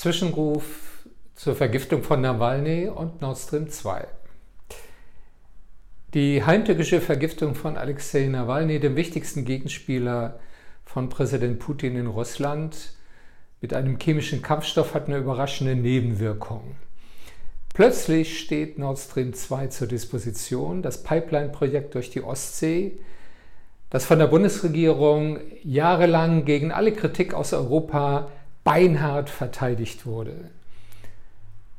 Zwischenruf zur Vergiftung von Nawalny und Nord Stream 2. Die heimtückische Vergiftung von Alexei Nawalny, dem wichtigsten Gegenspieler von Präsident Putin in Russland, mit einem chemischen Kampfstoff hat eine überraschende Nebenwirkung. Plötzlich steht Nord Stream 2 zur Disposition, das Pipeline-Projekt durch die Ostsee, das von der Bundesregierung jahrelang gegen alle Kritik aus Europa beinhart verteidigt wurde.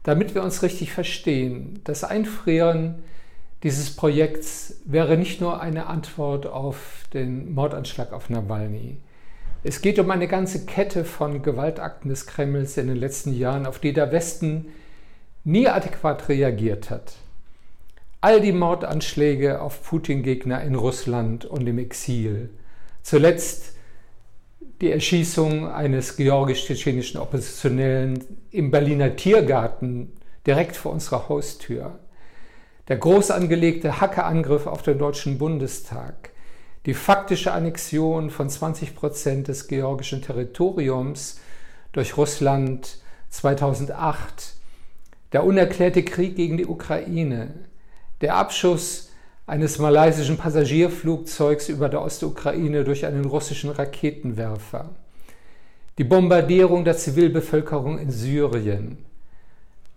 Damit wir uns richtig verstehen, das Einfrieren dieses Projekts wäre nicht nur eine Antwort auf den Mordanschlag auf Nawalny. Es geht um eine ganze Kette von Gewaltakten des Kremls in den letzten Jahren, auf die der Westen nie adäquat reagiert hat. All die Mordanschläge auf Putin-Gegner in Russland und im Exil. Zuletzt die Erschießung eines georgisch-tschetschenischen Oppositionellen im Berliner Tiergarten direkt vor unserer Haustür. Der groß angelegte Hackerangriff auf den Deutschen Bundestag. Die faktische Annexion von 20 Prozent des georgischen Territoriums durch Russland 2008. Der unerklärte Krieg gegen die Ukraine. Der Abschuss eines malaysischen Passagierflugzeugs über der Ostukraine durch einen russischen Raketenwerfer, die Bombardierung der Zivilbevölkerung in Syrien,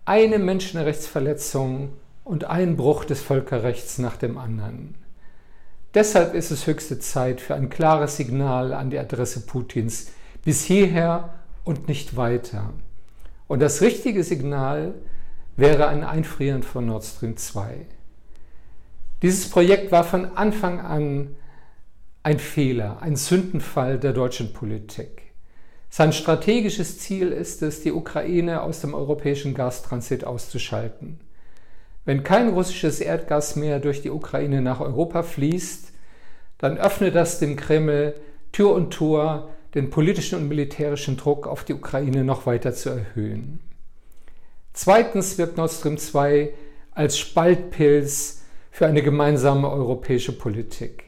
eine Menschenrechtsverletzung und ein Bruch des Völkerrechts nach dem anderen. Deshalb ist es höchste Zeit für ein klares Signal an die Adresse Putins bis hierher und nicht weiter. Und das richtige Signal wäre ein Einfrieren von Nord Stream 2. Dieses Projekt war von Anfang an ein Fehler, ein Sündenfall der deutschen Politik. Sein strategisches Ziel ist es, die Ukraine aus dem europäischen Gastransit auszuschalten. Wenn kein russisches Erdgas mehr durch die Ukraine nach Europa fließt, dann öffnet das dem Kreml Tür und Tor, den politischen und militärischen Druck auf die Ukraine noch weiter zu erhöhen. Zweitens wirkt Nord Stream 2 als Spaltpilz für eine gemeinsame europäische Politik.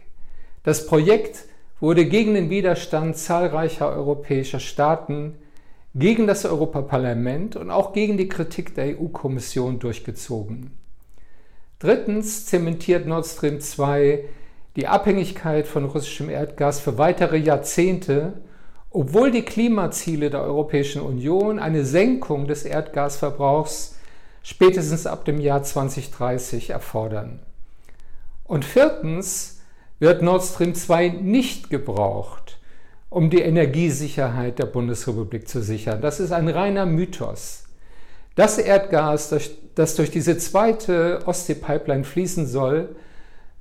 Das Projekt wurde gegen den Widerstand zahlreicher europäischer Staaten, gegen das Europaparlament und auch gegen die Kritik der EU-Kommission durchgezogen. Drittens zementiert Nord Stream 2 die Abhängigkeit von russischem Erdgas für weitere Jahrzehnte, obwohl die Klimaziele der Europäischen Union eine Senkung des Erdgasverbrauchs spätestens ab dem Jahr 2030 erfordern. Und viertens wird Nord Stream 2 nicht gebraucht, um die Energiesicherheit der Bundesrepublik zu sichern. Das ist ein reiner Mythos. Das Erdgas, das durch diese zweite Ostsee-Pipeline fließen soll,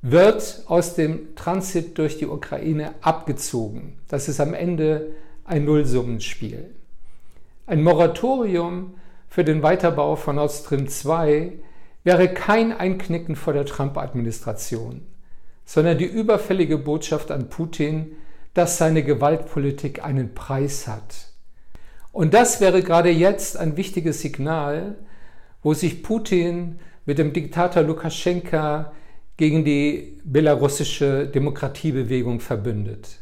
wird aus dem Transit durch die Ukraine abgezogen. Das ist am Ende ein Nullsummenspiel. Ein Moratorium für den Weiterbau von Nord Stream 2 wäre kein Einknicken vor der Trump-Administration, sondern die überfällige Botschaft an Putin, dass seine Gewaltpolitik einen Preis hat. Und das wäre gerade jetzt ein wichtiges Signal, wo sich Putin mit dem Diktator Lukaschenka gegen die belarussische Demokratiebewegung verbündet.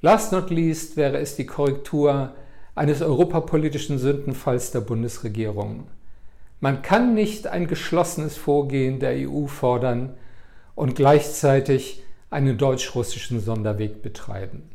Last not least wäre es die Korrektur eines europapolitischen Sündenfalls der Bundesregierung. Man kann nicht ein geschlossenes Vorgehen der EU fordern und gleichzeitig einen deutsch-russischen Sonderweg betreiben.